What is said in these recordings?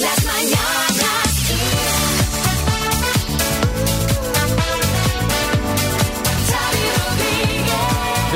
Las mañanas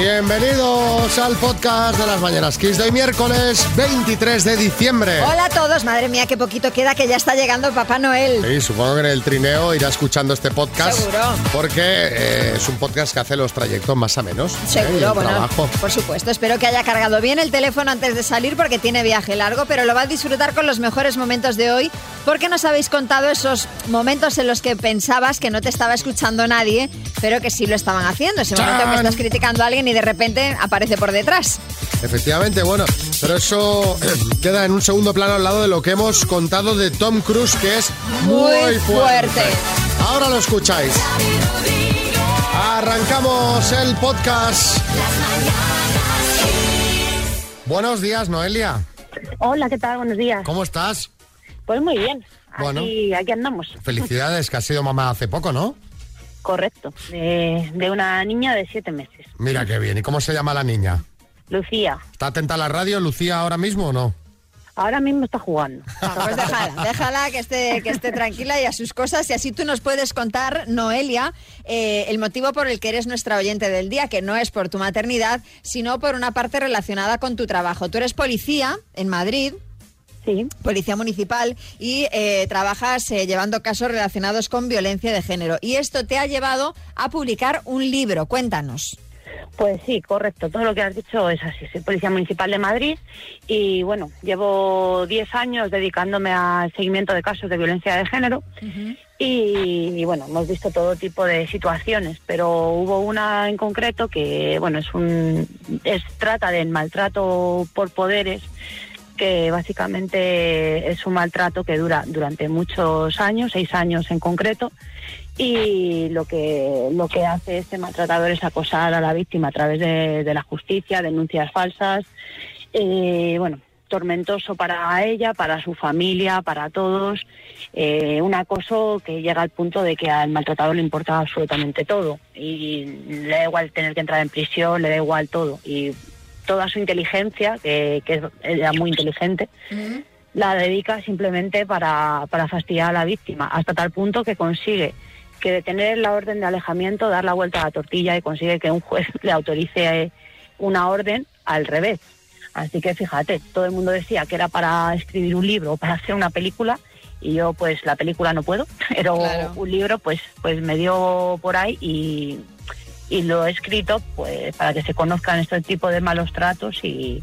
Bienvenidos al podcast de las Mañanas Kiss de hoy miércoles 23 de diciembre. Hola a todos, madre mía, qué poquito queda que ya está llegando Papá Noel. Sí, supongo que en el trineo irá escuchando este podcast. Seguro. Porque eh, es un podcast que hace los trayectos más a menos. ¿eh? Seguro, el bueno, trabajo. por supuesto. Espero que haya cargado bien el teléfono antes de salir porque tiene viaje largo, pero lo va a disfrutar con los mejores momentos de hoy porque nos habéis contado esos momentos en los que pensabas que no te estaba escuchando nadie, pero que sí lo estaban haciendo. Ese momento que ¡Chan! estás criticando a alguien y de repente aparece por detrás. Efectivamente, bueno, pero eso queda en un segundo plano al lado de lo que hemos contado de Tom Cruise, que es muy, Muy fuerte. fuerte. Ahora lo escucháis. Arrancamos el podcast. Buenos días, Noelia. Hola, ¿qué tal? Buenos días. ¿Cómo estás? Pues muy bien. Bueno. Aquí, aquí andamos. Felicidades, que has sido mamá hace poco, ¿no? Correcto. De, de una niña de siete meses. Mira qué bien. ¿Y cómo se llama la niña? Lucía. ¿Está atenta a la radio, Lucía, ahora mismo o no? Ahora mismo está jugando. Pues déjala, déjala que esté, que esté tranquila y a sus cosas. Y así tú nos puedes contar, Noelia, eh, el motivo por el que eres nuestra oyente del día, que no es por tu maternidad, sino por una parte relacionada con tu trabajo. Tú eres policía en Madrid. Sí. Policía municipal y eh, trabajas eh, llevando casos relacionados con violencia de género. Y esto te ha llevado a publicar un libro. Cuéntanos. Pues sí, correcto. Todo lo que has dicho es así. Soy policía municipal de Madrid y bueno, llevo 10 años dedicándome al seguimiento de casos de violencia de género y, y, bueno, hemos visto todo tipo de situaciones, pero hubo una en concreto que bueno, es un es trata del maltrato por poderes que básicamente es un maltrato que dura durante muchos años, seis años en concreto, y lo que lo que hace este maltratador es acosar a la víctima a través de, la justicia, denuncias falsas, eh, bueno, tormentoso para ella, para su familia, para todos, eh, un acoso que llega al punto de que al maltratador le importa absolutamente todo y le da igual tener que entrar en prisión, le da igual todo y toda su inteligencia, que, que es era muy inteligente, la dedica simplemente para, para fastidiar a la víctima, hasta tal punto que consigue que de tener la orden de alejamiento, dar la vuelta a la tortilla y consigue que un juez le autorice una orden al revés. Así que fíjate, todo el mundo decía que era para escribir un libro o para hacer una película y yo pues la película no puedo, pero Claro. un libro pues pues me dio por ahí y, y lo he escrito pues para que se conozcan este tipo de malos tratos y,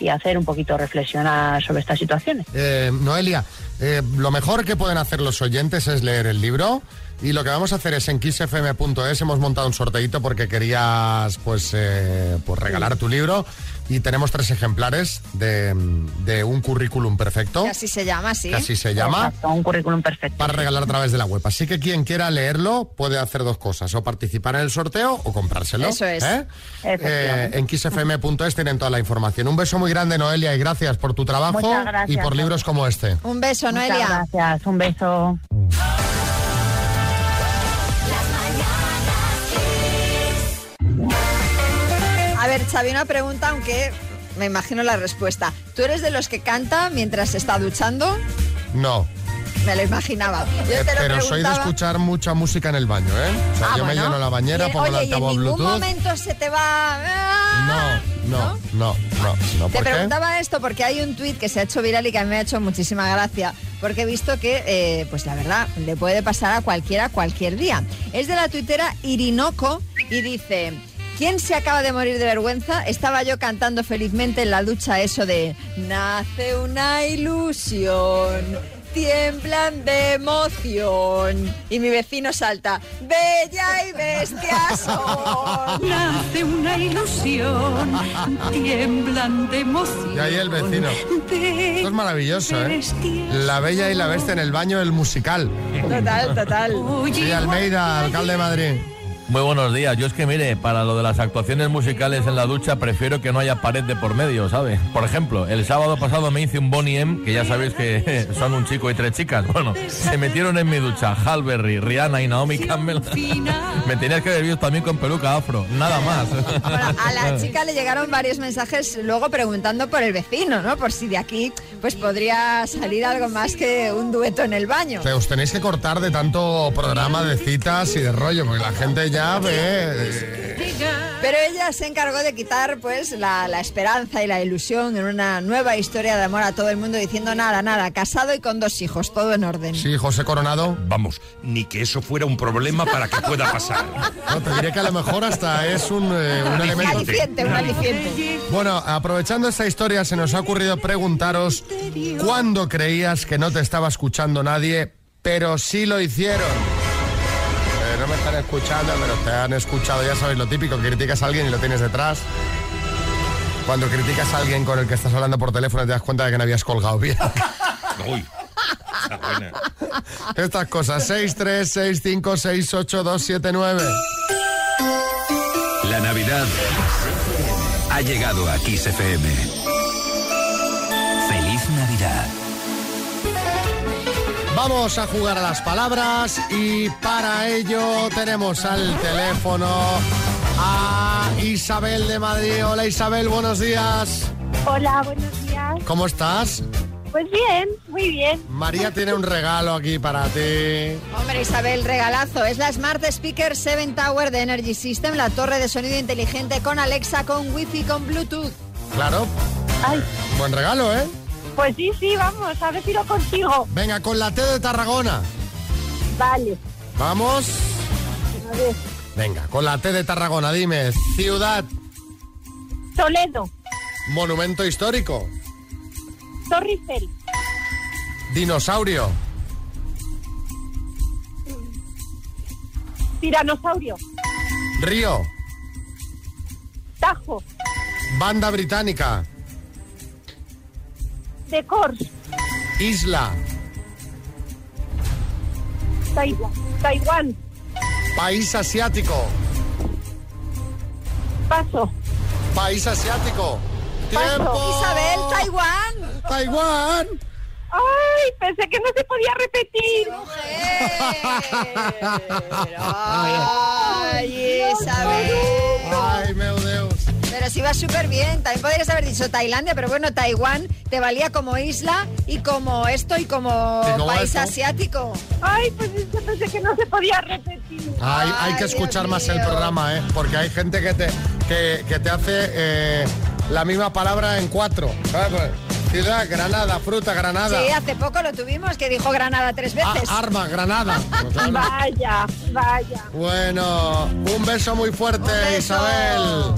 y hacer un poquito reflexionar sobre estas situaciones. Eh, Noelia, eh, lo mejor que pueden hacer los oyentes es leer el libro. Y lo que vamos a hacer es en kissfm.es hemos montado un sorteito porque querías pues, eh, pues regalar tu libro y tenemos tres ejemplares de, de un currículum perfecto, Que así se llama, sí. que así se llama, Exacto, un currículum perfecto. para regalar a través de la web. Así que quien quiera leerlo puede hacer dos cosas, o participar en el sorteo o comprárselo. Eso es. ¿eh? Eh, en kissfm.es tienen toda la información. Un beso muy grande, Noelia, y gracias por tu trabajo Muchas y por libros como este. Un beso, Muchas Noelia. gracias, un beso. Xavi, una pregunta, aunque me imagino la respuesta. ¿Tú eres de los que canta mientras se está duchando? No. Me lo imaginaba. Yo Eh, te lo pero soy de escuchar mucha música en el baño, ¿eh? O sea, Ah, yo me lleno la bañera, pongo el oye, y en altavoz ningún Bluetooth. momento se te va... ¡Ah! No, no, no, no, no. Te preguntaba esto porque hay un tuit que se ha hecho viral y que a mí me ha hecho muchísima gracia, porque he visto que, eh, pues la verdad, le puede pasar a cualquiera cualquier día. Es de la tuitera Irinoco y dice... ¿Quién se acaba de morir de vergüenza? Estaba yo cantando felizmente en la ducha eso de Nace una ilusión, tiemblan de emoción. Y mi vecino salta, Bella y bestia son. Nace una ilusión, tiemblan de emoción. Y ahí el vecino. Esto es maravilloso, ¿eh? La Bella y la Bestia en el baño, el musical. Total, total. Sí, Almeida, alcalde de Madrid. Muy buenos días. Yo es que mire, para lo de las actuaciones musicales en la ducha prefiero que no haya pared de por medio, ¿sabe? Por ejemplo, el sábado pasado me hice un Bonnie M, que ya sabéis que son un chico y tres chicas. Bueno, se metieron en mi ducha Halberry, Rihanna y Naomi Campbell. me tenías que haber visto también con peluca afro, nada más. Bueno, a la chica le llegaron varios mensajes luego preguntando por el vecino, ¿no? Por si de aquí pues podría salir algo más que un dueto en el baño. O sea, os tenéis que cortar de tanto programa de citas y de rollo, porque la gente ya Pero ella se encargó de quitar pues la, la esperanza y la ilusión en una nueva historia de amor a todo el mundo diciendo nada, nada, casado y con dos hijos, todo en orden. Sí, José Coronado. Vamos, ni que eso fuera un problema para que pueda pasar. No, te diré que a lo mejor hasta es un, eh, un Un elemento... aliciente, un aliciente. Bueno, aprovechando esta historia, se nos ha ocurrido preguntaros cuándo creías que no te estaba escuchando nadie, pero sí lo hicieron. Están escuchando, pero te han escuchado, ya sabéis lo típico, criticas a alguien y lo tienes detrás. Cuando criticas a alguien con el que estás hablando por teléfono te das cuenta de que no habías colgado bien. Uy, buena. Estas cosas, 6, 3, 6, 5, 6, 8, 2, 7, 9. La Navidad ha llegado a Kiss FM. Vamos a jugar a las palabras y para ello tenemos al teléfono a Isabel de Madrid. Hola Isabel, buenos días. Hola, buenos días. ¿Cómo estás? Pues bien, muy bien. María tiene un regalo aquí para ti. Hombre, Isabel, regalazo. Es la Smart Speaker 7 Tower de Energy System, la torre de sonido inteligente con Alexa, con Wi-Fi, con Bluetooth. Claro, Ay, buen regalo, ¿eh? Pues sí, sí, vamos, a ver si lo consigo. Venga, con la T de Tarragona. Vale, Vamos. a ver. Venga, con la T de Tarragona, dime. Ciudad, Toledo, monumento histórico, Torricel, dinosaurio, Tiranosaurio, río, Tajo, banda británica, Decors, isla, Taiwán, Taiwán, país asiático, Paso, país asiático. ¡Tiempo! Isabel, Taiwán. Taiwán. Ay, pensé que no se podía repetir. Ay, Isabel. Ay. Va súper bien. También podrías haber dicho Tailandia, pero bueno, Taiwán te valía como isla y como esto y como, Y como país esto. asiático. Ay, pues yo pensé que no se podía repetir. Hay, hay Ay, que escuchar Dios más el programa, ¿eh? Porque hay gente que te, que, que te hace eh, la misma palabra en cuatro. Pues, Ciudad, Granada, fruta, Granada. Sí, hace poco lo tuvimos, que dijo Granada tres Ah, veces. arma, Granada. Pues. Vaya, vaya. Bueno, un beso muy fuerte, Un beso. Isabel.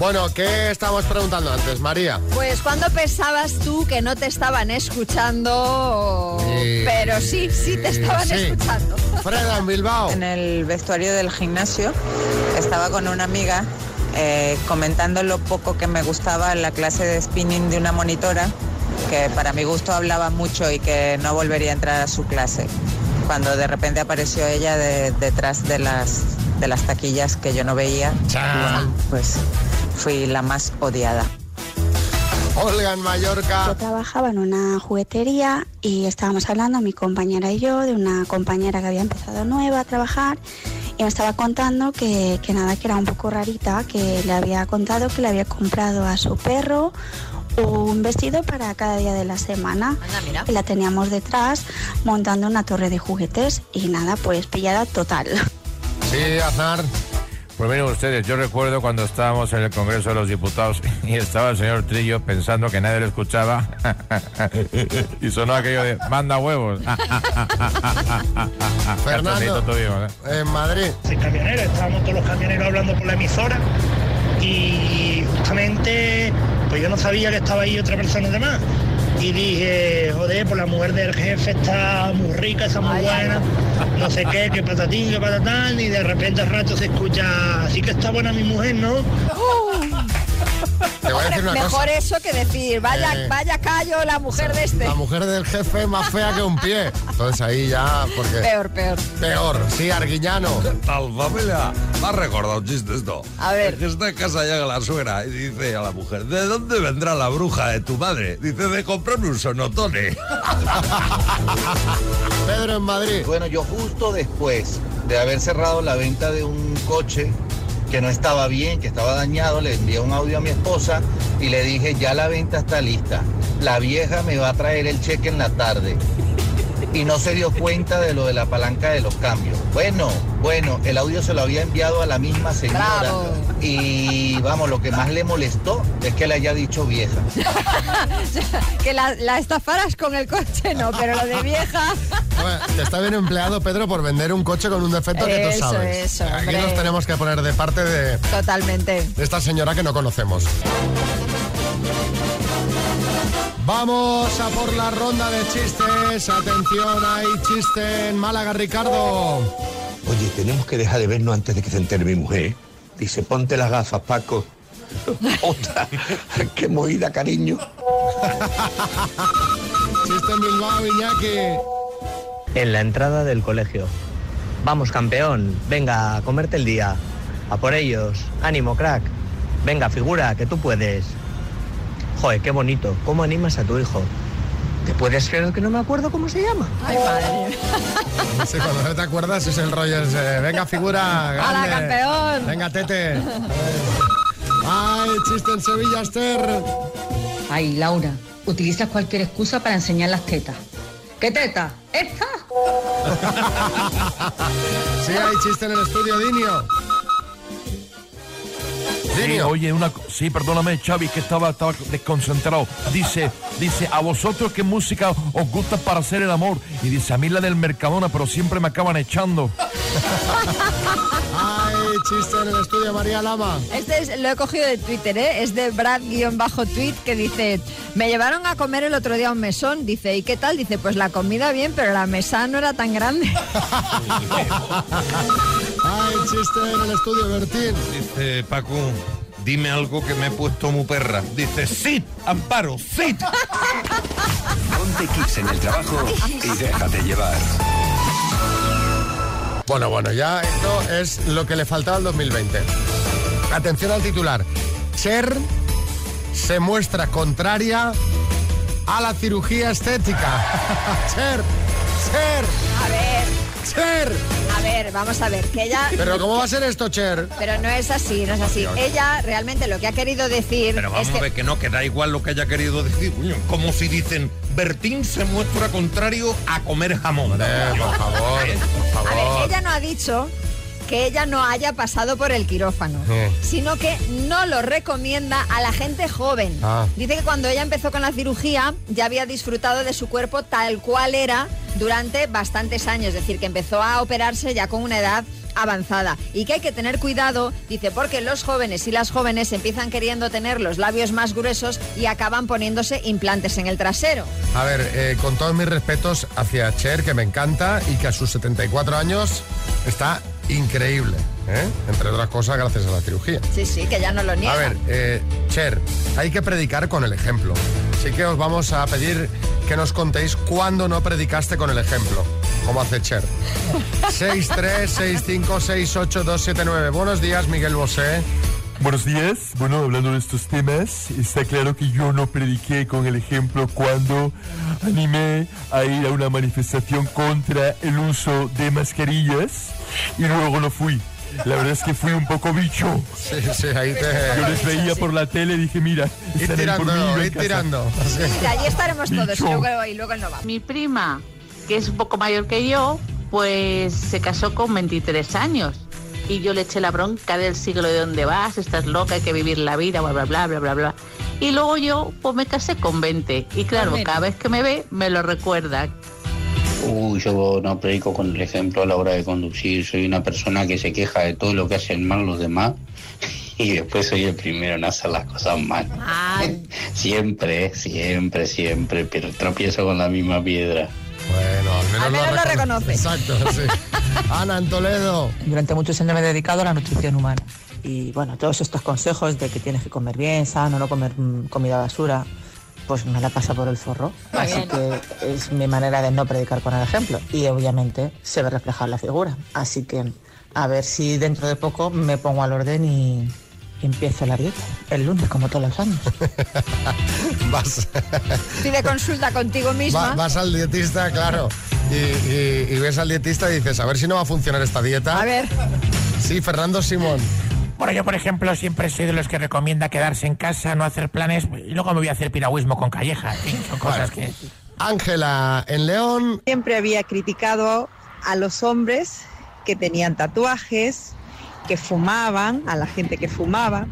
Bueno, ¿qué estábamos preguntando antes, María? Pues cuando pensabas tú que no te estaban escuchando, pero sí, sí te estaban sí. escuchando. Freda, en Bilbao. En el vestuario del gimnasio estaba con una amiga eh, comentando lo poco que me gustaba la clase de spinning de una monitora, que para mi gusto hablaba mucho y que no volvería a entrar a su clase. Cuando de repente apareció ella de- detrás de las, de las taquillas que yo no veía, pues fui la más odiada. Olga, en Mallorca. Yo trabajaba en una juguetería y estábamos hablando, mi compañera y yo, de una compañera que había empezado nueva a trabajar y me estaba contando que, que nada, que era un poco rarita, que le había contado que le había comprado a su perro un vestido para cada día de la semana. Anda, mira. Y la teníamos detrás montando una torre de juguetes y nada, pues pillada total. Sí, Aznar. Pues miren ustedes, yo recuerdo cuando estábamos en el Congreso de los Diputados y estaba el señor Trillo pensando que nadie le escuchaba y sonó aquello de manda huevos. Fernando. Tuvimos, ¿eh? En Madrid. soy camionero, estábamos todos los camioneros hablando por la emisora y justamente pues yo no sabía que estaba ahí otra persona de más. Y dije, joder, pues la mujer del jefe está muy rica, está muy buena, no sé qué, que patatín, que patatán, y de repente al rato se escucha, así que está buena mi mujer, ¿no? Te voy a decir una Mejor cosa. eso que decir, vaya, Eh, vaya callo la mujer de este. La mujer del jefe es más fea que un pie. Entonces ahí ya, porque... Peor, peor. Peor, sí, Arguiñano. Tal familia. Me ha recordado un chiste esto. A ver. Que está en casa llega la suegra y dice a la mujer, ¿de dónde vendrá la bruja de tu madre? Dice, de comprarme un sonotone. Pedro en Madrid. Bueno, yo justo después de haber cerrado la venta de un coche que no estaba bien, que estaba dañado, le envié un audio a mi esposa y le dije, ya la venta está lista. La vieja me va a traer el cheque en la tarde. Y no se dio cuenta de lo de la palanca de los cambios. Bueno, bueno, el audio se lo había enviado a la misma señora. Bravo. Y vamos, lo que más le molestó es que le haya dicho vieja. que la, la estafaras con el coche, no, pero lo de vieja. Bueno, que está bien empleado, Pedro, por vender un coche con un defecto que tú sabes. eso, Aquí hombre. nos tenemos que poner de parte de, Totalmente. de esta señora que no conocemos. Vamos a por la ronda de chistes. Atención, hay chiste en Málaga, Ricardo. Oye, tenemos que dejar de vernos antes de que se entere mi mujer. Dice, ponte las gafas, Paco. Otra, qué movida, cariño. Chiste en Bilbao, Iñaki. En la entrada del colegio. Vamos, campeón. Venga, a comerte el día. A por ellos. Ánimo, crack. Venga, figura, que tú puedes. Joder, qué bonito. ¿Cómo animas a tu hijo? ¿Te puedes creer que no me acuerdo cómo se llama? Ay, madre. Sí, cuando no te acuerdas es el rollo ese, Venga, figura. ¡Hala, grande. campeón! Venga, tete. Ay, chiste en Sevilla, Esther. Ay, Laura, utilizas cualquier excusa para enseñar las tetas. ¿Qué teta? ¿Esta? Sí, hay chiste en el estudio, Dinio. Sí, Dinio. oye, una, sí, perdóname, Xavi, que estaba, estaba desconcentrado. Dice, dice, ¿a vosotros qué música os gusta para hacer el amor? Y dice, a mí la del Mercadona, pero siempre me acaban echando. Hay chiste en el estudio, María Lama. Este es- lo he cogido de Twitter, ¿eh? Es de Brad-tweet que dice, me llevaron a comer el otro día a un mesón, dice, ¿y qué tal? Dice, pues la comida bien, pero la mesa no era tan grande. Hay chiste en el estudio, Bertín. Dice Paco, dime algo que me he puesto muy perra. Dice, sit, Amparo, sit. Ponte Kiss en el trabajo y déjate llevar. Bueno, bueno, ya esto es lo que le faltaba al 2020. Atención al titular. Cher se muestra contraria a la cirugía estética. Cher, Cher, A ver, Cher. a ver, vamos a ver, que ella... Pero ¿cómo va a ser esto, Cher? Pero no es así, no es así. Ella realmente lo que ha querido decir Pero vamos es que... a ver que no, que da igual lo que haya querido decir. Como si dicen, Bertín se muestra contrario a comer jamón. por favor, por A ver, ella no ha dicho que ella no haya pasado por el quirófano, sino que no lo recomienda a la gente joven. Ah. Dice que cuando ella empezó con la cirugía ya había disfrutado de su cuerpo tal cual era durante bastantes años, es decir, que empezó a operarse ya con una edad avanzada y que hay que tener cuidado, dice, porque los jóvenes y las jóvenes empiezan queriendo tener los labios más gruesos y acaban poniéndose implantes en el trasero. A ver, eh, con todos mis respetos hacia Cher, que me encanta y que a sus 74 años está increíble, ¿eh? entre otras cosas gracias a la cirugía. Sí, sí, que ya no lo niega. A ver, eh, Cher, hay que predicar con el ejemplo. Así que os vamos a pedir que nos contéis cuándo no predicaste con el ejemplo, como hace Cher. 636568279. Buenos días, Miguel Bosé. Buenos días. Bueno, hablando de estos temas, está claro que yo no prediqué con el ejemplo cuando animé a ir a una manifestación contra el uso de mascarillas y luego no fui. La verdad es que fui un poco bicho. Sí, sí, ahí te... Yo les veía por la tele y dije, mira, ahí por mí, tirando, ir tirando. Y allí estaremos todos y luego, y luego no va. Mi prima, que es un poco mayor que yo, pues se casó con 23 años. Y yo le eché la bronca del siglo de dónde vas, estás loca, hay que vivir la vida, bla, bla, bla, bla, bla, bla. Y luego yo, pues me casé con 20. Y claro, cada vez que me ve, me lo recuerda. Uy, yo no predico con el ejemplo a la hora de conducir. Soy una persona que se queja de todo lo que hacen mal los demás y después soy el primero en hacer las cosas mal. Siempre, siempre, siempre, pero tropiezo con la misma piedra. Bueno, al menos, Al menos lo reconoce. Exacto, sí. Ana en Toledo. Durante muchos años me he dedicado a la nutrición humana. Y bueno, todos estos consejos de que tienes que comer bien, sano, no comer mm, comida basura, pues me la pasa por el forro. Muy Así bien. que es mi manera de no predicar con el ejemplo. Y obviamente se ve reflejada en la figura. Así que a ver si dentro de poco me pongo al orden y, y empiezo la dieta. El lunes, como todos los años. Vas, Pide consulta contigo misma. va- vas al dietista, claro. Y, y- y ves al dietista y dices, a ver si no va a funcionar esta dieta. A ver. Sí, Fernando Simón. Bueno, yo por ejemplo siempre soy de los que recomienda quedarse en casa, no hacer planes y luego me voy a hacer piragüismo con calleja. En fin, son cosas que... Ángela, en León. Siempre había criticado a los hombres que tenían tatuajes, que fumaban, a la gente que fumaba.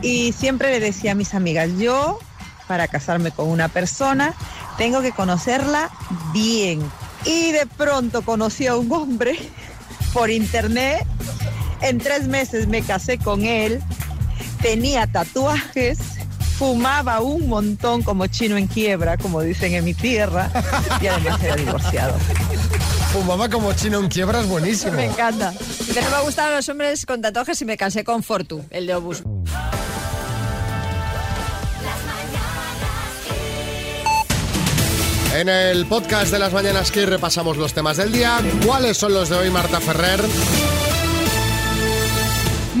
Y siempre le decía a mis amigas, yo para casarme con una persona tengo que conocerla bien. Y de pronto conocí a un hombre por internet. En tres meses me casé con él. Tenía tatuajes. Fumaba un montón como chino en quiebra, como dicen en mi tierra, y además era divorciado. Fumaba como chino en quiebra, es buenísimo. Me encanta. Dice, no me gustan los hombres con tatuajes y me casé con Fortu, el de Obus. En el podcast de las mañanas que repasamos los temas del día. ¿Cuáles son los de hoy, Marta Ferrer?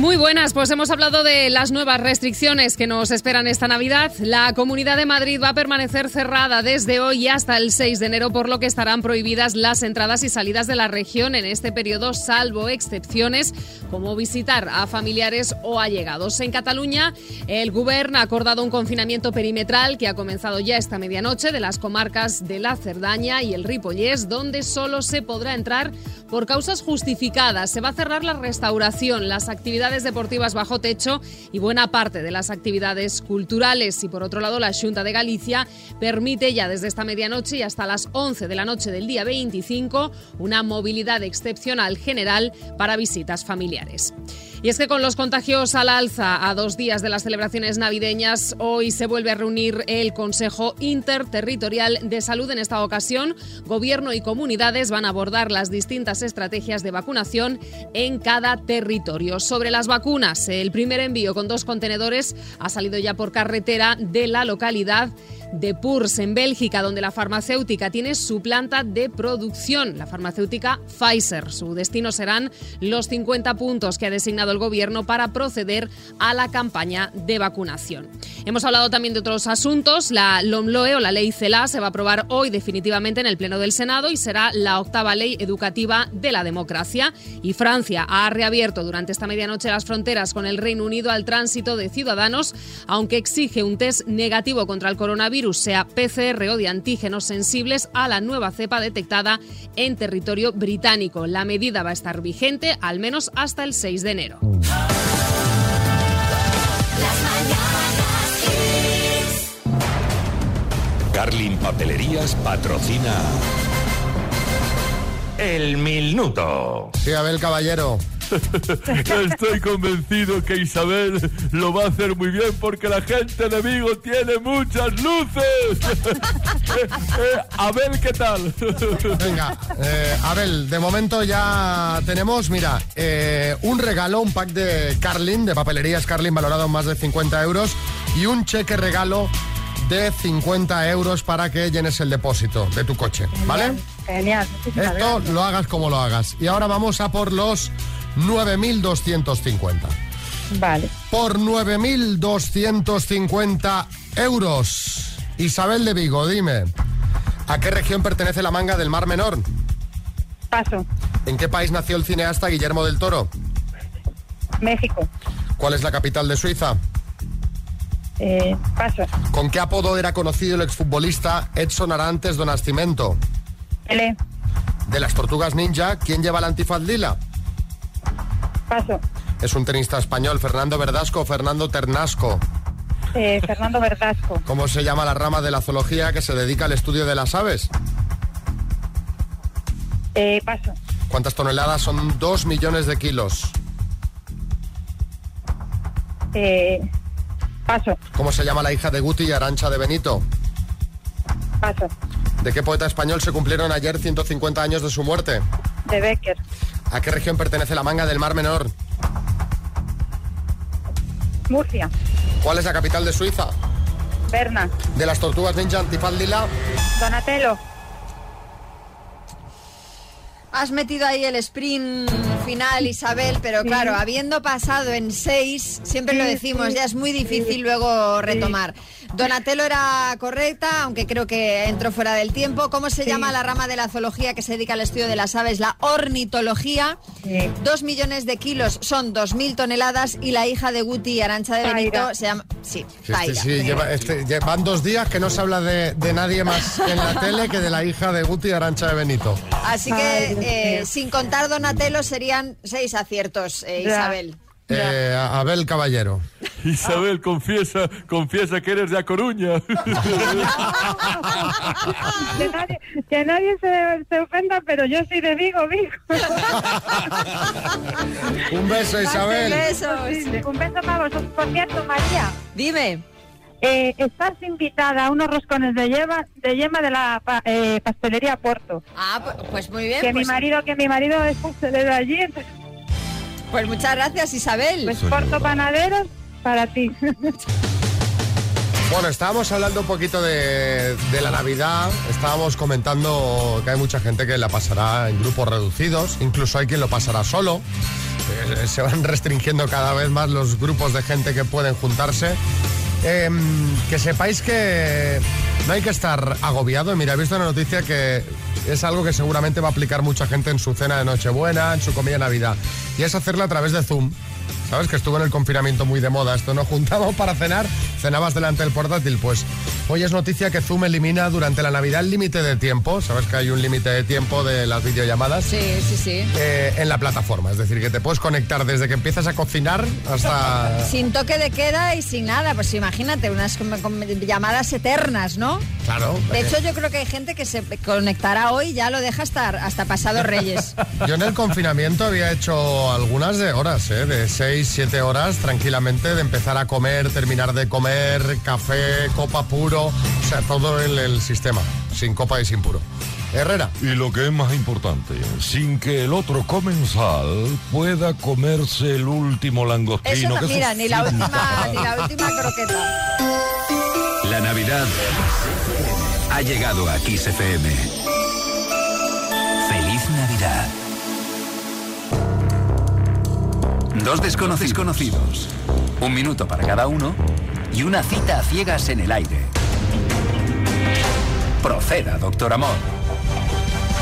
Muy buenas, pues hemos hablado de las nuevas restricciones que nos esperan esta Navidad. La Comunidad de Madrid va a permanecer cerrada desde hoy hasta el 6 de enero, por lo que estarán prohibidas las entradas y salidas de la región en este periodo, salvo excepciones como visitar a familiares o allegados. En Cataluña, el Gobierno ha acordado un confinamiento perimetral que ha comenzado ya esta medianoche de las comarcas de la Cerdaña y el Ripollés, donde solo se podrá entrar por causas justificadas. Se va a cerrar la restauración, las actividades deportivas bajo techo y buena parte de las actividades culturales. Y por otro lado, la Junta de Galicia permite ya desde esta medianoche y hasta las 11 de la noche del día 25 una movilidad excepcional general para visitas familiares. Y es que con los contagios al alza a dos días de las celebraciones navideñas, hoy se vuelve a reunir el Consejo Interterritorial de Salud. En esta ocasión, gobierno y comunidades van a abordar las distintas estrategias de vacunación en cada territorio. Sobre las vacunas, el primer envío con dos contenedores ha salido ya por carretera de la localidad de Purs, en Bélgica, donde la farmacéutica tiene su planta de producción, la farmacéutica Pfizer. Su destino serán los 50 puntos que ha designado el gobierno para proceder a la campaña de vacunación. Hemos hablado también de otros asuntos. La LOMLOE o la ley CELA se va a aprobar hoy definitivamente en el Pleno del Senado y será la octava ley educativa de la democracia. Y Francia ha reabierto durante esta medianoche las fronteras con el Reino Unido al tránsito de ciudadanos, aunque exige un test negativo contra el coronavirus, sea PCR o de antígenos sensibles a la nueva cepa detectada en territorio británico. La medida va a estar vigente al menos hasta el 6 de enero. Carlin Papelerías patrocina El Minuto. Sí, Abel Caballero. Estoy convencido que Isabel lo va a hacer muy bien porque la gente de Vigo tiene muchas luces. Eh, eh, Abel, ¿qué tal? Venga, eh, Abel, de momento ya tenemos, mira, eh, un regalo, un pack de Carlin, de papelerías Carlin valorado en más de 50 euros y un cheque regalo de 50 euros para que llenes el depósito de tu coche, ¿vale? Genial. muchísimas Esto gracias. lo hagas como lo hagas. Y ahora vamos a por los 9.250. Vale. Por 9.250 euros. Isabel de Vigo, dime, ¿a qué región pertenece la manga del Mar Menor? Paso. ¿En qué país nació el cineasta Guillermo del Toro? México. ¿Cuál es la capital de Suiza? Eh, paso. ¿Con qué apodo era conocido el exfutbolista Edson Arantes do Nascimento? L. De las tortugas ninja, ¿quién lleva la antifaz lila? Paso. Es un tenista español, Fernando Verdasco o Fernando Ternasco. Eh, Fernando Verdasco. ¿Cómo se llama la rama de la zoología que se dedica al estudio de las aves? Eh, paso. ¿Cuántas toneladas son 2 millones de kilos? Eh, paso. ¿Cómo se llama la hija de Guti y Arancha de Benito? Paso. ¿De qué poeta español se cumplieron ayer 150 años de su muerte? De Becker. ¿A qué región pertenece la manga del Mar Menor? Murcia. ¿Cuál es la capital de Suiza? Berna. De las tortugas ninja antifaz lila. Donatello. Has metido ahí el sprint final, Isabel, pero claro, habiendo pasado en seis, siempre lo decimos, sí, ya es muy difícil sí, luego sí. retomar. Donatello era correcta, aunque creo que entró fuera del tiempo. ¿Cómo se Sí. llama la rama de la zoología que se dedica al estudio de las aves? La ornitología. Dos millones de kilos son dos mil toneladas y la hija de Guti y Arancha de Benito se llama... Sí, Sí, este Zaira. sí, lleva- este- llevan dos días que no se habla de, de nadie más en la tele que de la hija de Guti y Arancha de Benito. Así que, eh, sin contar Donatello, serían seis aciertos, eh. Isabel. Eh, Abel Caballero. Isabel, confiesa, confiesa que eres de A Coruña. Que nadie, que nadie se, se ofenda, pero yo soy de Vigo, Vigo. Un beso, Isabel. Besos. Un beso para vosotros. Por cierto, María. Dime. Eh, estás invitada a unos roscones de yema de, yema de la pa- eh, pastelería Porto. Ah, pu- pues muy bien. que pues, mi marido, que mi marido es de allí, entonces, pues muchas gracias, Isabel. pues Porto Panaderos para ti. Bueno, estábamos hablando un poquito de, de la Navidad, estábamos comentando que hay mucha gente que la pasará en grupos reducidos, incluso hay quien lo pasará solo. Eh, se van restringiendo cada vez más los grupos de gente que pueden juntarse. Em, que sepáis que no hay que estar agobiado. Mira, he visto una noticia que es algo que seguramente va a aplicar mucha gente en su cena de Nochebuena, en su comida de Navidad. Y es hacerla a través de Zoom. ¿Sabes? Que estuvo en el confinamiento muy de moda. Esto nos juntamos para cenar, cenabas delante del portátil. Pues hoy es noticia que Zoom elimina durante la Navidad el límite de tiempo. ¿Sabes que hay un límite de tiempo de las videollamadas? Sí, sí, sí. Eh, en la plataforma. Es decir, que te puedes conectar desde que empiezas a cocinar hasta... Sin toque de queda y sin nada. Pues imagínate, unas llamadas eternas, ¿no? Claro. De hecho, yo creo que hay gente que se conectará hoy y ya lo deja hasta, hasta pasado Reyes. Yo en el confinamiento había hecho algunas de horas, ¿eh? de 6, 7 horas tranquilamente, de empezar a comer, terminar de comer, café, copa puro, o sea, todo el, el sistema, sin copa y sin puro. Herrera. Y lo que es más importante, sin que el otro comensal pueda comerse el último Eso langostino. no, que mira, eso ni la última, ni la última croqueta. La Navidad ha llegado a Kiss FM. Feliz Navidad. Dos desconocidos conocidos. Un minuto para cada uno y una cita a ciegas en el aire. Proceda, doctor Amor.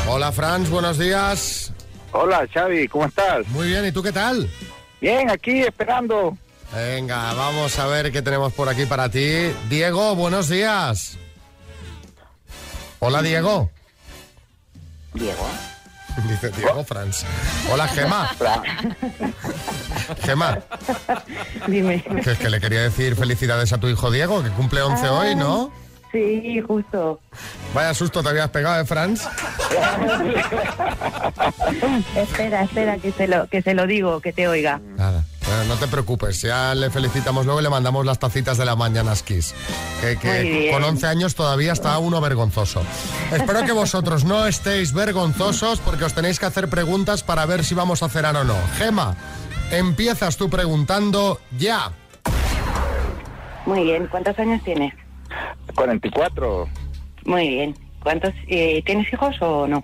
Hola, Franz, buenos días. Hola, Xavi, ¿cómo estás? Muy bien, ¿y tú qué tal? Bien, aquí esperando. Venga, vamos a ver qué tenemos por aquí para ti. Diego, buenos días. Hola, Diego. Diego. Dice Diego Franz. Hola, Gema. Gema, Dime. que es que le quería decir felicidades a tu hijo Diego, que cumple 11 hoy, ¿no? Sí, justo. Vaya susto te habías pegado, ¿eh, Franz? espera, espera, que se lo, que se lo digo, que te oiga. Nada. Bueno, no te preocupes, ya le felicitamos luego y le mandamos las tacitas de la mañana Kiss. Que, que con 11 años todavía está uno vergonzoso. Espero que vosotros no estéis vergonzosos porque os tenéis que hacer preguntas para ver si vamos a cenar o no. Gema, empiezas tú preguntando ya. Muy bien, ¿cuántos años tienes? 44. Muy bien. ¿Cuántos eh, tienes hijos o no?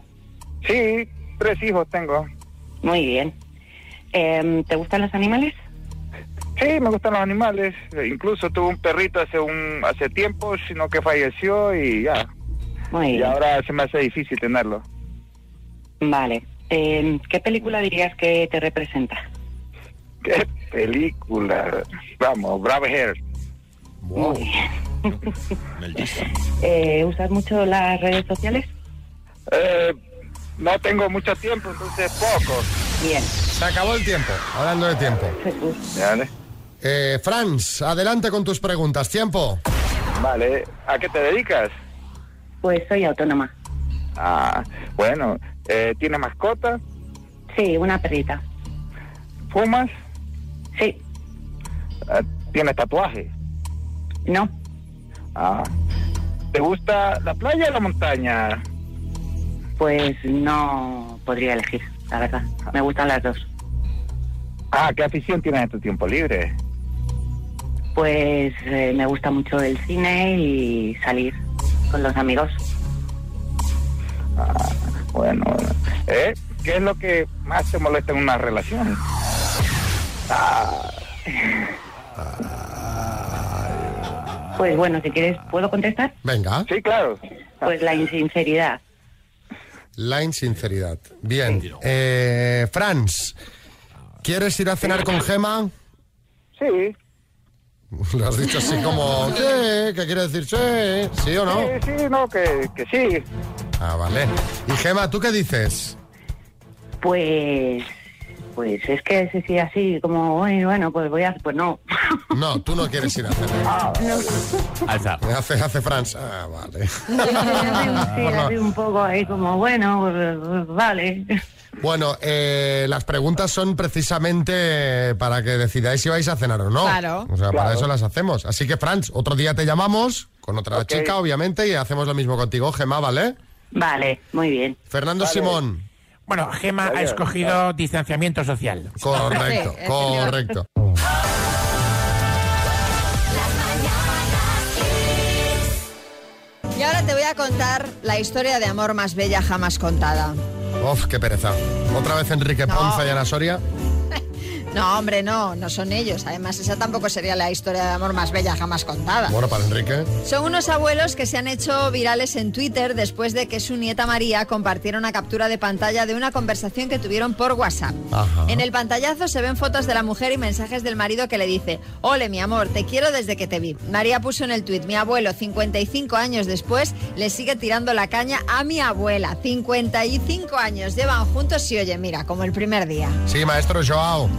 Sí, tres hijos tengo. Muy bien. Em, ¿Te gustan los animales? Sí, me gustan los animales. Eh, Incluso tuve un perrito hace un hace tiempo, sino que falleció y ya. Muy Y ahora se me hace difícil tenerlo. Vale. Em, ¿Qué película dirías que te representa? ¿Qué película? Vamos, Brave Hair. Muy bien. Eh, ¿Usas mucho las redes sociales? Eh, no tengo mucho tiempo, entonces poco. Bien. Se acabó el tiempo, hablando de tiempo. Vale. Eh, Franz, adelante con tus preguntas. Tiempo. Vale, ¿a qué te dedicas? Pues soy autónoma. Ah, bueno, eh, ¿tienes mascota? Sí, una perrita. ¿Fumas? Sí. Ah, ¿Tienes tatuaje? No. Ah. ¿Te gusta la playa o la montaña? Pues no podría elegir, la verdad. Me gustan las dos. Ah, ¿qué afición tienes en tu tiempo libre? pues eh, me gusta mucho el cine y salir con los amigos. Bueno, ¿eh? ¿qué es lo que más te molesta en una relación? Ah, Pues bueno, si quieres, ¿puedo contestar? Venga. Sí, claro. Pues la insinceridad. La insinceridad. Bien. Eh, Franz, ¿quieres ir a cenar con Gema? Sí. Lo has dicho así como, sí, ¿qué quiere decir sí? ¿Sí o no? Sí, sí, no, que, que sí. Ah, vale. Y Gema, ¿tú qué dices? Pues, pues es que es así, así como, bueno, bueno, pues voy a, pues no. No, tú no quieres ir a cenar. No. Hace, hace Franz. Ah, vale. Sí, así un poco ahí como, bueno, pues, pues, vale. Bueno, eh, las preguntas son precisamente para que decidáis si vais a cenar o no. Claro. O sea, para eso las hacemos. Así que, Franz, otro día te llamamos con otra chica, obviamente, y hacemos lo mismo contigo, Gema, ¿vale? Vale, muy bien. Fernando Simón. Bueno, Gema ha Vale. escogido distanciamiento social. Correcto, Sí, correcto. Y ahora te voy a contar la historia de amor más bella jamás contada. Uf, qué pereza. Otra vez Enrique No. Ponza y Ana Soria. No, hombre, no, no son ellos. Además, esa tampoco sería la historia de amor más bella jamás contada. Bueno, para Enrique. Son unos abuelos que se han hecho virales en Twitter después de que su nieta María compartiera una captura de pantalla de una conversación que tuvieron por WhatsApp. Ajá. En el pantallazo se ven fotos de la mujer y mensajes del marido que le dice, Ole, mi amor, te quiero desde que te vi. María puso en el tuit, mi abuelo, 55 años después, le sigue tirando la caña a mi abuela. 55 años llevan juntos y oye, mira, como el primer día. Sí, maestro Joao.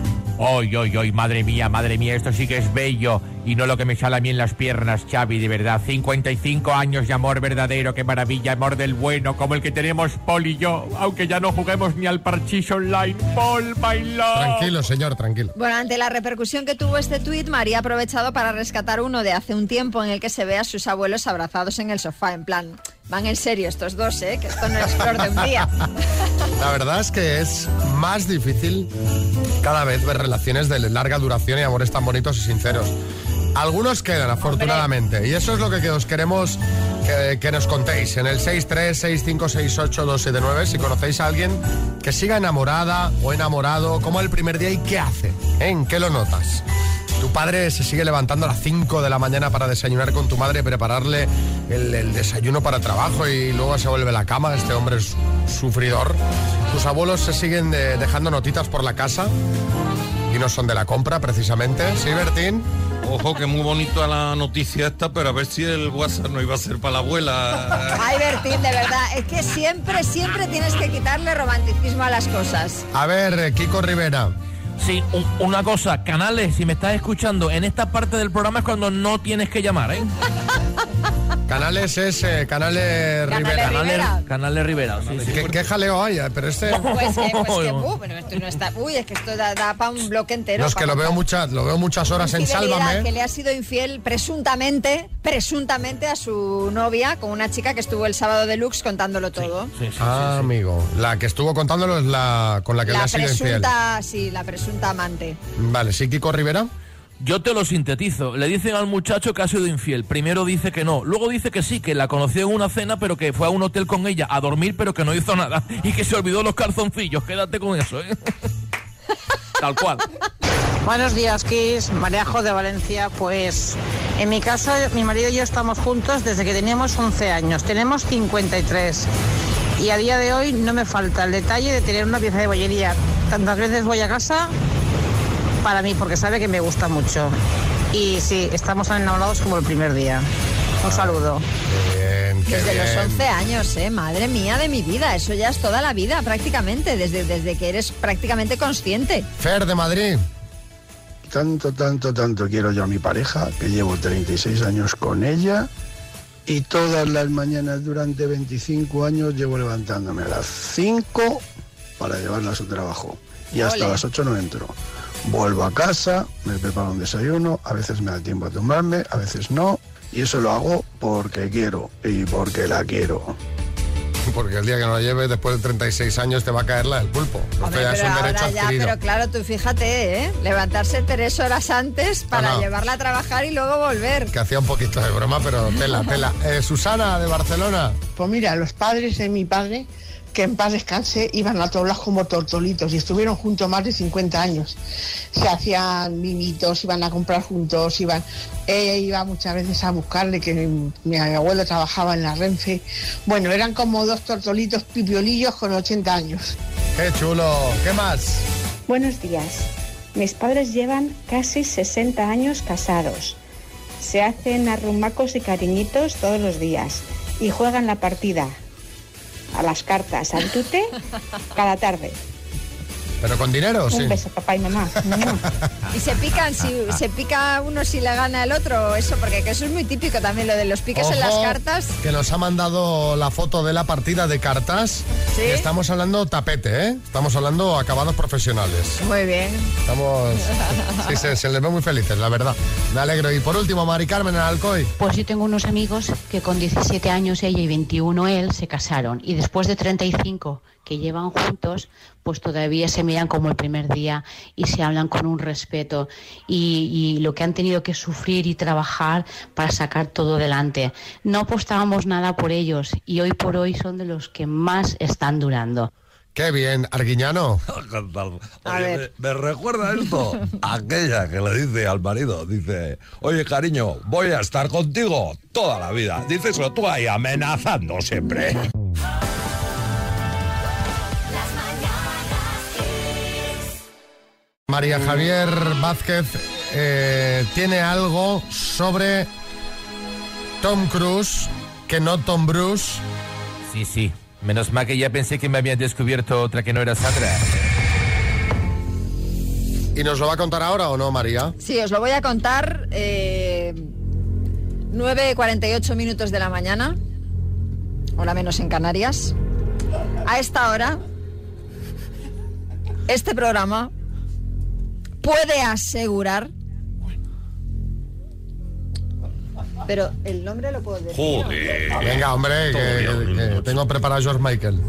Hoy, hoy, hoy, madre mía, madre mía, esto sí que es bello y no lo que me sale a mí en las piernas, Xavi, de verdad. 55 años de amor verdadero, qué maravilla, amor del bueno, como el que tenemos Paul y yo, aunque ya no juguemos ni al parchís online. Paul, my love. Tranquilo, señor, tranquilo. Bueno, ante la repercusión que tuvo este tuit, María ha aprovechado para rescatar uno de hace un tiempo en el que se ve a sus abuelos abrazados en el sofá, en plan, van en serio estos dos, ¿eh? Que esto no es flor de un día. La verdad es que es más difícil cada vez ver relaciones de larga duración y amores tan bonitos y sinceros. Algunos quedan, afortunadamente, y eso es lo que os queremos que, que nos contéis en el 636568279 si conocéis a alguien que siga enamorada o enamorado, como el primer día y qué hace. ¿en qué lo notas? Tu padre se sigue levantando a las 5 de la mañana para desayunar con tu madre, prepararle el, el desayuno para trabajo y luego se vuelve a la cama. Este hombre es sufridor. Tus abuelos se siguen de- dejando notitas por la casa y no son de la compra, precisamente. ¿Sí, Bertín? Ojo, que muy bonito la noticia esta, pero a ver si el WhatsApp no iba a ser para la abuela. Ay, Bertín, de verdad, es que siempre, siempre tienes que quitarle romanticismo a las cosas. A ver, eh, Kiko Rivera. Sí, un- una cosa, Canales, si me estás escuchando, en esta parte del programa es cuando no tienes que llamar, ¿eh? Canales es eh, Canales Canales Rivera. Rivera. Canales Rivera, sí, sí. ¿Qué, qué jaleo hay? eh, Pero este... Pues que, pues que, uh, pero esto no está, uy, es que esto da, para un bloque entero. No, es que lo veo, muchas, lo veo muchas horas en Sálvame. que le ha sido infiel presuntamente, presuntamente a su novia con una chica que estuvo el sábado de Lux contándolo todo. ah, amigo. La que estuvo contándolo es la con la que le la ha sido infiel. presunta, sí, la presunta amante. Vale, ¿sí, Kiko Rivera? Yo te lo sintetizo. Le dicen al muchacho que ha sido infiel. Primero dice que no. Luego dice que sí, que la conoció en una cena, pero que fue a un hotel con ella a dormir, pero que no hizo nada. Y que se olvidó los calzoncillos. Quédate con eso, ¿eh? Tal cual. Buenos días, Kiss. Mareajo de Valencia. Pues en mi caso, mi marido y yo estamos juntos desde que teníamos 11 años. Tenemos 53. Y a día de hoy no me falta el detalle de tener una pieza de bollería. Tantas veces voy a casa para mí, porque sabe que me gusta mucho. Y sí, estamos tan enamorados como el primer día. Un saludo. Bien, qué Desde los bien. 11 años, ¿eh? Madre mía de mi vida, eso ya es toda la vida prácticamente, desde, desde que eres prácticamente consciente. Fer de Madrid. Tanto, tanto, tanto quiero yo a mi pareja, que llevo 36 años con ella y todas las mañanas durante 25 años llevo levantándome a las 5 para llevarla a su trabajo. Y hasta Ole. las 8 no entro. Vuelvo a casa, me preparo un desayuno, a veces me da tiempo a tomarme, a veces no. Y eso lo hago porque quiero y porque la quiero. porque el día que no la lleves, después de 36 años, te va a caer la del pulpo. Esto Hombre, ya es pero un ahora derecho ya, adquirido. pero claro, tú fíjate, ¿eh? Levantarse tres horas antes para no. llevarla a trabajar y luego volver. Que hacía un poquito de broma, pero tela, tela. Eh, Susana, de Barcelona. Pues mira, los padres de mi padre, que en paz descanse, iban a todas como tortolitos y estuvieron juntos más de 50 años. Se hacían mimitos, iban a comprar juntos, iban. Ella iba muchas veces a buscarle, que mi, mi abuelo trabajaba en la Renfe. Bueno, eran como dos tortolitos pipiolillos con 80 años. Qué chulo. ¿Qué más? Buenos días. Mis padres llevan casi 60 años casados. Se hacen arrumacos y cariñitos todos los días y juegan la partida a las cartas al tute cada tarde. ¿Pero con dinero? Sí. Un beso, papá y mamá. Y se pican, si se pica uno si le gana el otro, eso, porque que eso es muy típico también, lo de los piques en las Ojo, cartas. Que nos ha mandado la foto de la partida de cartas. ¿Sí? Estamos hablando tapete, ¿eh? Estamos hablando acabados profesionales. Muy bien. Estamos. Sí, se, se les ve muy felices, la verdad. Me alegro. Y por último, Mari Carmen en Alcoy. Pues yo tengo unos amigos que con 17 años ella y 21 él se casaron y después de 35 que llevan juntos, pues todavía se miran como el primer día y se hablan con un respeto y, y lo que han tenido que sufrir y trabajar para sacar todo adelante. No apostábamos nada por ellos y hoy por hoy son de los que más están durando. Qué bien, Arguiñano. Oye, me, me recuerda esto aquella que le dice al marido, dice, oye cariño, voy a estar contigo toda la vida. Díceselo tú ahí amenazando siempre. María Javier Vázquez eh, tiene algo sobre Tom Cruise que no Tom Bruce. Sí, sí. Menos mal que ya pensé que me habían descubierto otra que no era Sandra. ¿Y nos lo va a contar ahora o no, María? Sí, os lo voy a contar. Eh, 9.48 minutos de la mañana, hora menos en Canarias. A esta hora, este programa puede asegurar... Pero el nombre lo puedo decir. Venga, hombre, que, que tengo preparado George Michael.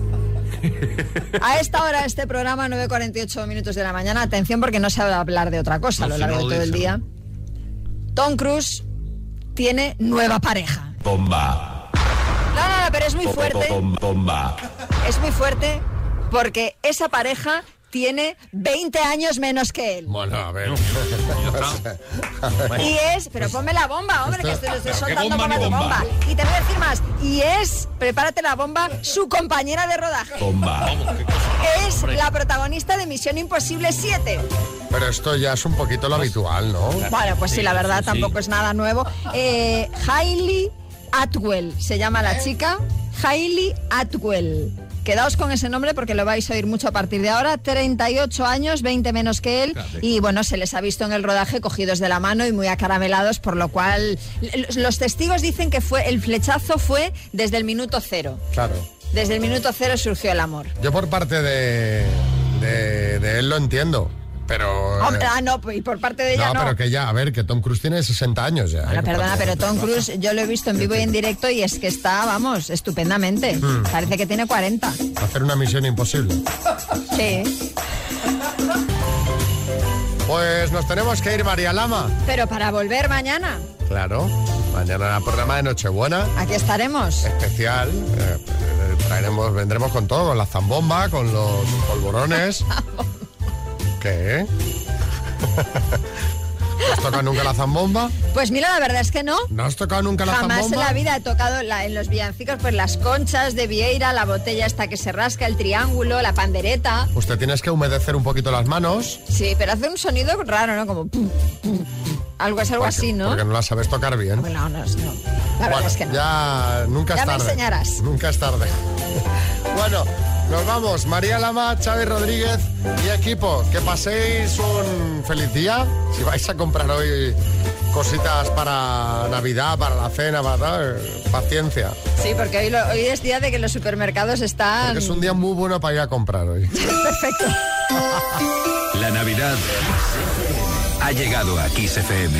A esta hora este programa, 9.48 minutos de la mañana, atención porque no se va a hablar de otra cosa a lo si largo no de todo el día. Tom Cruise tiene nueva pareja. Bomba. No, no, no, pero es muy fuerte. Bomba. Es muy fuerte porque esa pareja tiene 20 años menos que él. Bueno, a ver. Y es, pero ponme la bomba, hombre, que estoy, estoy soltando bomba bomba bomba. bomba. Y te voy a decir más, y es, prepárate la bomba, su compañera de rodaje. Bomba. Es la protagonista de Misión Imposible 7. Pero esto ya es un poquito lo habitual, ¿no? Bueno, pues sí, la verdad tampoco es nada nuevo. Eh, Hailey Atwell se llama la chica. Hailey Atwell. Quedaos con ese nombre porque lo vais a oír mucho a partir de ahora. 38 años, 20 menos que él. Y bueno, se les ha visto en el rodaje cogidos de la mano y muy acaramelados, por lo cual los testigos dicen que fue el flechazo fue desde el minuto cero. Claro. Desde el minuto cero surgió el amor. Yo por parte de, de, de él lo entiendo, pero... eh, Hombre, ah, no, y por parte de ella no, no. pero que ya, a ver, que Tom Cruise tiene 60 años ya. Bueno, ¿eh? perdona, pero Tom Cruise yo lo he visto en vivo y en directo y es que está, vamos, estupendamente. Hmm. Parece que tiene 40. Hacer una misión imposible. Sí. Pues nos tenemos que ir, María Lama. Pero para volver mañana, Claro, mañana programa de Nochebuena. aquí estaremos. Especial. eh, eh, traeremos, vendremos con todo, con la zambomba, con los polvorones. ¿Qué? ¿No has tocado nunca la zambomba? Pues mira, la verdad es que no. ¿No has tocado nunca la Jamás en zambomba? la vida he tocado la- en los villancicos pues las conchas de Vieira, la botella esta que se rasca, el triángulo, la pandereta. Pues te tienes que humedecer un poquito las manos. Sí, pero hace un sonido raro, ¿no? Como... pum, pum, pum. Algo es algo así, ¿no? Porque no la sabes tocar bien. No, no, no. La verdad Bueno, es que no. ya nunca Ya es me tarde. enseñarás. Nunca es tarde. bueno, nos vamos. María Lama, Xavi Rodríguez y equipo. Que paséis un feliz día. Si vais a comprar hoy cositas para Navidad, para la cena, para tal, paciencia. Sí, porque hoy, lo- hoy es día de que los supermercados están... Porque es un día muy bueno para ir a comprar hoy. Perfecto. La Navidad ha llegado a Kiss FM.